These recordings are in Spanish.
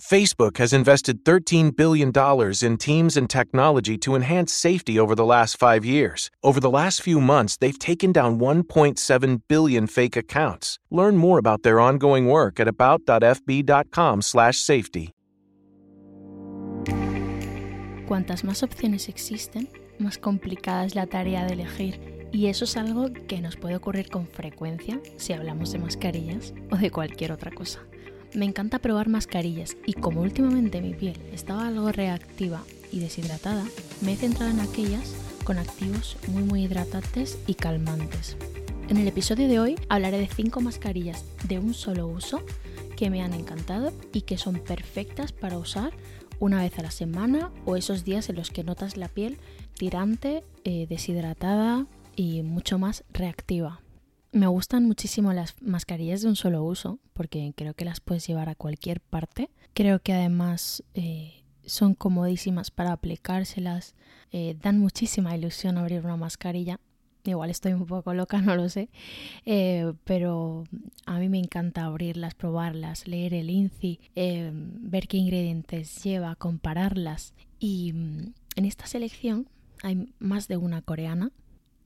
Facebook has invested $13 billion in teams and technology to enhance safety over the last five years. Over the last few months, they've taken down 1.7 billion fake accounts. Learn more about their ongoing work at about.fb.com/safety. Cuantas más opciones existen, más complicada es la tarea de elegir. Y eso es algo que nos puede ocurrir con frecuencia si hablamos de mascarillas o de cualquier otra cosa. Me encanta probar mascarillas y como últimamente mi piel estaba algo reactiva y deshidratada, me he centrado en aquellas con activos muy muy hidratantes y calmantes. En el episodio de hoy hablaré de 5 mascarillas de un solo uso que me han encantado y que son perfectas para usar una vez a la semana o esos días en los que notas la piel tirante, eh, deshidratada y mucho más reactiva. Me gustan muchísimo las mascarillas de un solo uso porque creo que las puedes llevar a cualquier parte. Creo que además eh, son comodísimas para aplicárselas, eh, dan muchísima ilusión abrir una mascarilla. Igual estoy un poco loca, no lo sé, eh, pero a mí me encanta abrirlas, probarlas, leer el INCI, eh, ver qué ingredientes lleva, compararlas. Y mm, en esta selección hay más de una coreana.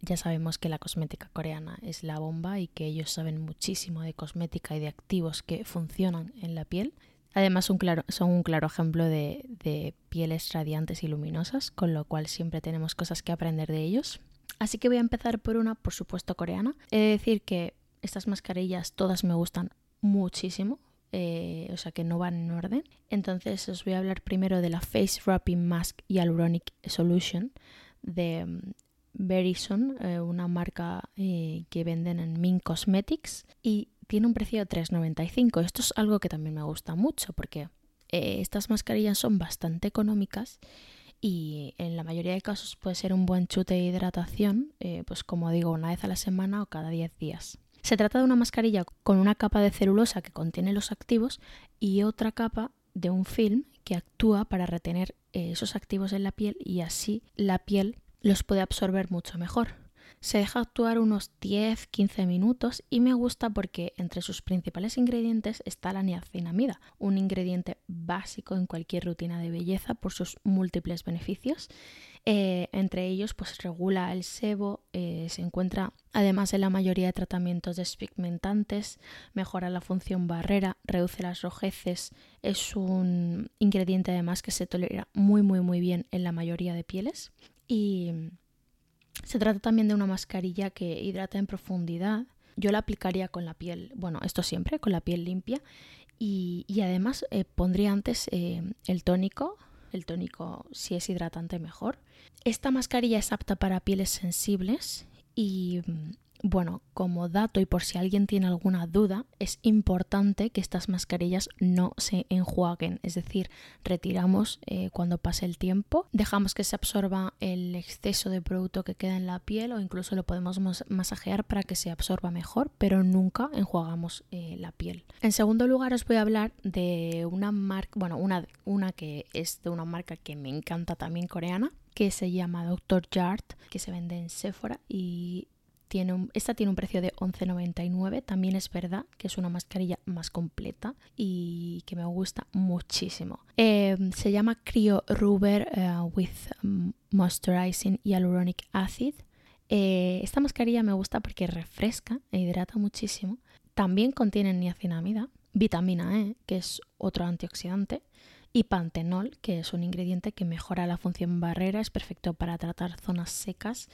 Ya sabemos que la cosmética coreana es la bomba y que ellos saben muchísimo de cosmética y de activos que funcionan en la piel. Además son un claro ejemplo de, pieles radiantes y luminosas, con lo cual siempre tenemos cosas que aprender de ellos. Así que voy a empezar por una, por supuesto, coreana. He de decir que estas mascarillas todas me gustan muchísimo, eh, o sea que no van en orden. Entonces os voy a hablar primero de la Face Wrapping Mask Hyaluronic Solution de Verizon, eh, una marca eh, que venden en Min Cosmetics y tiene un precio de 3,95. Esto es algo que también me gusta mucho porque eh, estas mascarillas son bastante económicas y en la mayoría de casos puede ser un buen chute de hidratación, pues como digo, una vez a la semana o cada 10 días. Se trata de una mascarilla con una capa de celulosa que contiene los activos y otra capa de un film que actúa para retener esos activos en la piel y así la piel los puede absorber mucho mejor. Se deja actuar unos 10-15 minutos y me gusta porque entre sus principales ingredientes está la niacinamida, un ingrediente básico en cualquier rutina de belleza por sus múltiples beneficios. Eh, entre ellos, pues regula el sebo, eh, se encuentra además en la mayoría de tratamientos despigmentantes, mejora la función barrera, reduce las rojeces, es un ingrediente además que se tolera muy muy muy bien en la mayoría de pieles y se trata también de una mascarilla que hidrata en profundidad. Yo la aplicaría con la piel, bueno, esto siempre, con la piel limpia. Y, y además eh, pondría antes eh, el tónico. El tónico, si es hidratante, mejor. Esta mascarilla es apta para pieles sensibles y mm, bueno, como dato y por si alguien tiene alguna duda, es importante que estas mascarillas no se enjuaguen, es decir, retiramos eh, cuando pase el tiempo, dejamos que se absorba el exceso de producto que queda en la piel o incluso lo podemos mas- masajear para que se absorba mejor, pero nunca enjuagamos eh, la piel. En segundo lugar os voy a hablar de una marca, bueno, una, una que es de una marca que me encanta también coreana, que se llama Dr. Jart, que se vende en Sephora y esta tiene un precio de 11,99. También es verdad que es una mascarilla más completa y que me gusta muchísimo. Eh, se llama Cryo Rubber eh, with Moisturizing Hyaluronic Acid. Eh, esta mascarilla me gusta porque refresca e hidrata muchísimo. También contiene niacinamida, vitamina E, que es otro antioxidante, y pantenol, que es un ingrediente que mejora la función barrera, es perfecto para tratar zonas secas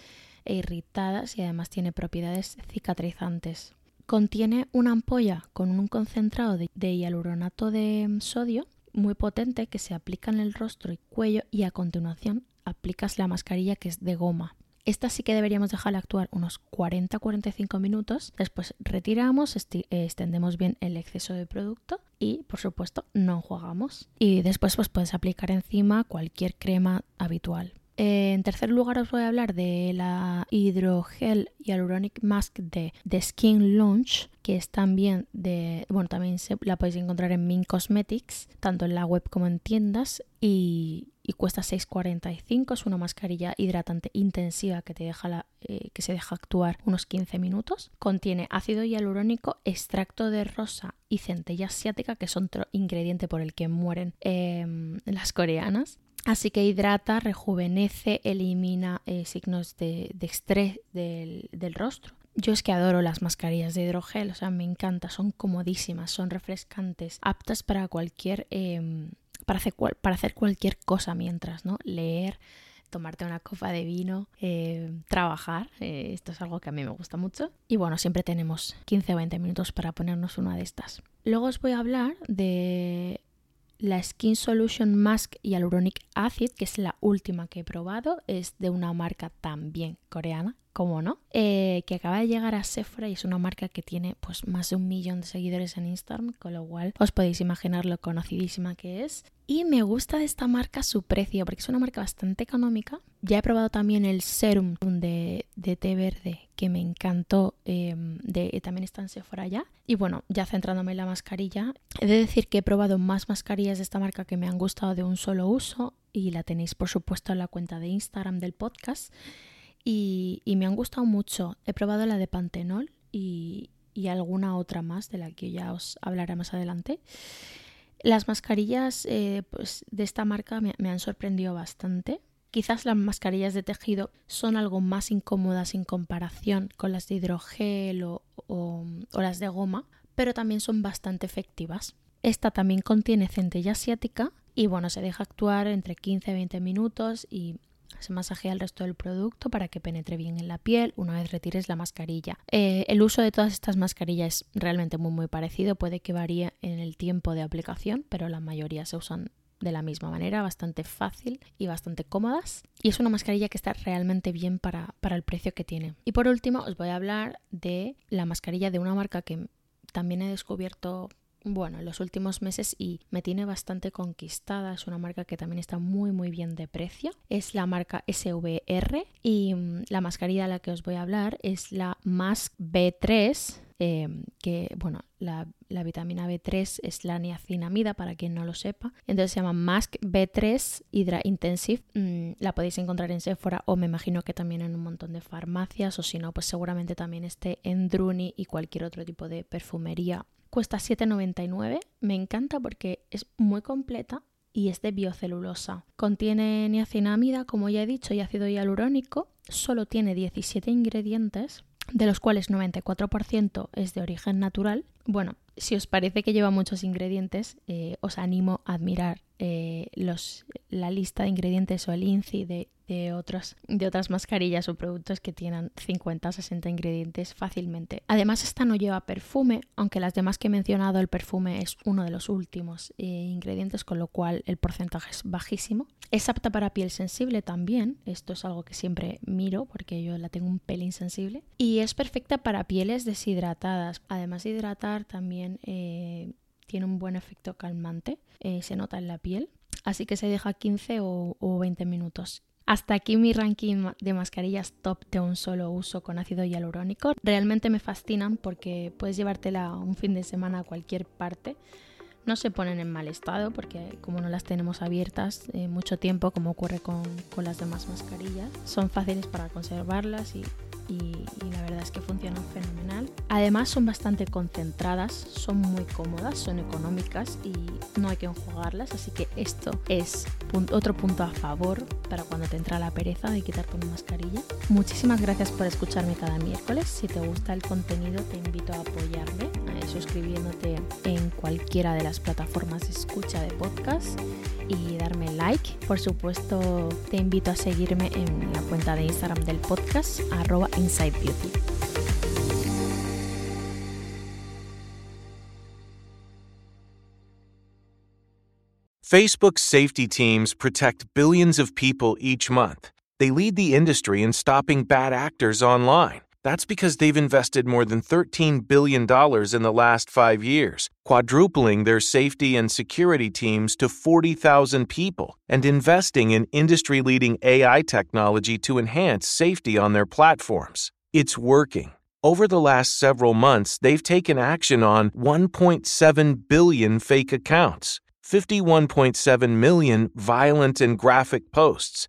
e irritadas y además tiene propiedades cicatrizantes. Contiene una ampolla con un concentrado de, hialuronato de sodio muy potente que se aplica en el rostro y cuello y a continuación aplicas la mascarilla que es de goma. Esta sí que deberíamos dejarla actuar unos 40-45 minutos. Después retiramos, extendemos bien el exceso de producto y, por supuesto, no enjuagamos. Y después pues, puedes aplicar encima cualquier crema habitual. En tercer lugar os voy a hablar de la Hydrogel Hyaluronic Mask de, The Skin Launch, que es también de, bueno, también la podéis encontrar en Min Cosmetics, tanto en la web como en tiendas y, cuesta 6,45. Es una mascarilla hidratante intensiva que, te deja la, eh, que se deja actuar unos 15 minutos. Contiene ácido hialurónico, extracto de rosa y centella asiática, que son otro ingrediente por el que mueren em, las coreanas. Así que hidrata, rejuvenece, elimina eh, signos de, estrés del, rostro. Yo es que adoro las mascarillas de hidrogel, o sea, me encanta, son comodísimas, son refrescantes, aptas para cualquier, em, para, hacer cualquier cosa mientras, ¿no? Leer, tomarte una copa de vino, em, trabajar. Eh, esto es algo que a mí me gusta mucho. Y bueno, siempre tenemos 15 o 20 minutos para ponernos una de estas. Luego os voy a hablar de la Skin Solution Mask Hyaluronic Acid, que es la última que he probado, es de una marca también coreana, como no, eh, que acaba de llegar a Sephora y es una marca que tiene pues más de un millón de seguidores en Instagram, con lo cual os podéis imaginar lo conocidísima que es. Y me gusta de esta marca su precio, porque es una marca bastante económica. Ya he probado también el serum de, té verde, que me encantó, em, de, también está en Sephora ya. Y bueno, ya centrándome en la mascarilla, he de decir que he probado más mascarillas de esta marca que me han gustado de un solo uso y la tenéis por supuesto en la cuenta de Instagram del podcast. Y, me han gustado mucho. He probado la de Pantenol y, y alguna otra más de la que ya os hablaré más adelante. Las mascarillas eh, pues, de esta marca me, han sorprendido bastante. Quizás las mascarillas de tejido son algo más incómodas en comparación con las de hidrogel o, las de goma, pero también son bastante efectivas. Esta también contiene centella asiática y bueno, se deja actuar entre 15 y 20 minutos y se masajea el resto del producto para que penetre bien en la piel una vez retires la mascarilla. Eh, el uso de todas estas mascarillas es realmente muy muy parecido, puede que varíe en el tiempo de aplicación, pero la mayoría se usan de la misma manera, bastante fácil y bastante cómodas. Y es una mascarilla que está realmente bien para, para el precio que tiene. Y por último os voy a hablar de la mascarilla de una marca que también he descubierto bueno, en los últimos meses y me tiene bastante conquistada. Es una marca que también está muy muy bien de precio. Es la marca SVR y mm, la mascarilla de la que os voy a hablar es la Mask B3 Em, que, bueno, la, vitamina B3 es la niacinamida, para quien no lo sepa. Entonces se llama Mask B3 Hydra Intensive. Mm, la podéis encontrar en Sephora o me imagino que también en un montón de farmacias o si no, pues seguramente también esté en Druni y cualquier otro tipo de perfumería. Cuesta 7,99. Me encanta porque es muy completa y es de biocelulosa. Contiene niacinamida, como ya he dicho, y ácido hialurónico. Solo tiene 17 ingredientes de los cuales 94% es de origen natural. Bueno, si os parece que lleva muchos ingredientes, eh, os animo a admirar eh, la lista de ingredientes o el INCI de de, otras, de otras mascarillas o productos que tienen 50 o 60 ingredientes fácilmente. Además, esta no lleva perfume, aunque las demás que he mencionado, el perfume es uno de los últimos eh, ingredientes, con lo cual el porcentaje es bajísimo. Es apta para piel sensible también, esto es algo que siempre miro porque yo la tengo un pelín sensible. Y es perfecta para pieles deshidratadas. Además de hidratar, también eh, tiene un buen efecto calmante, eh, se nota en la piel. Así que se deja 15 o, o 20 minutos hasta aquí mi ranking de mascarillas top de un solo uso con ácido hialurónico. Realmente me fascinan porque puedes llevártela un fin de semana a cualquier parte. No se ponen en mal estado porque como no las tenemos abiertas eh, mucho tiempo como ocurre con, con las demás mascarillas, son fáciles para conservarlas y y, la verdad es que funcionan fenomenal. Además son bastante concentradas, son muy cómodas, son económicas y no hay que enjuagarlas, así que esto es otro punto a favor para cuando te entra la pereza de quitarte una mascarilla. Muchísimas gracias por escucharme cada miércoles. Si te gusta el contenido te invito a apoyarme suscribiéndote en cualquiera de las plataformas de escucha de podcast y darme like. Por supuesto, te invito a seguirme en la cuenta de Instagram del podcast, arroba Inside Beauty. Facebook's safety teams protect billions of people each month. They lead the industry in stopping bad actors online. That's because they've invested more than $13 billion in the last five years, quadrupling their safety and security teams to 40,000 people, and investing in industry leading AI technology to enhance safety on their platforms. It's working. Over the last several months, they've taken action on 1.7 billion fake accounts, 51.7 million violent and graphic posts,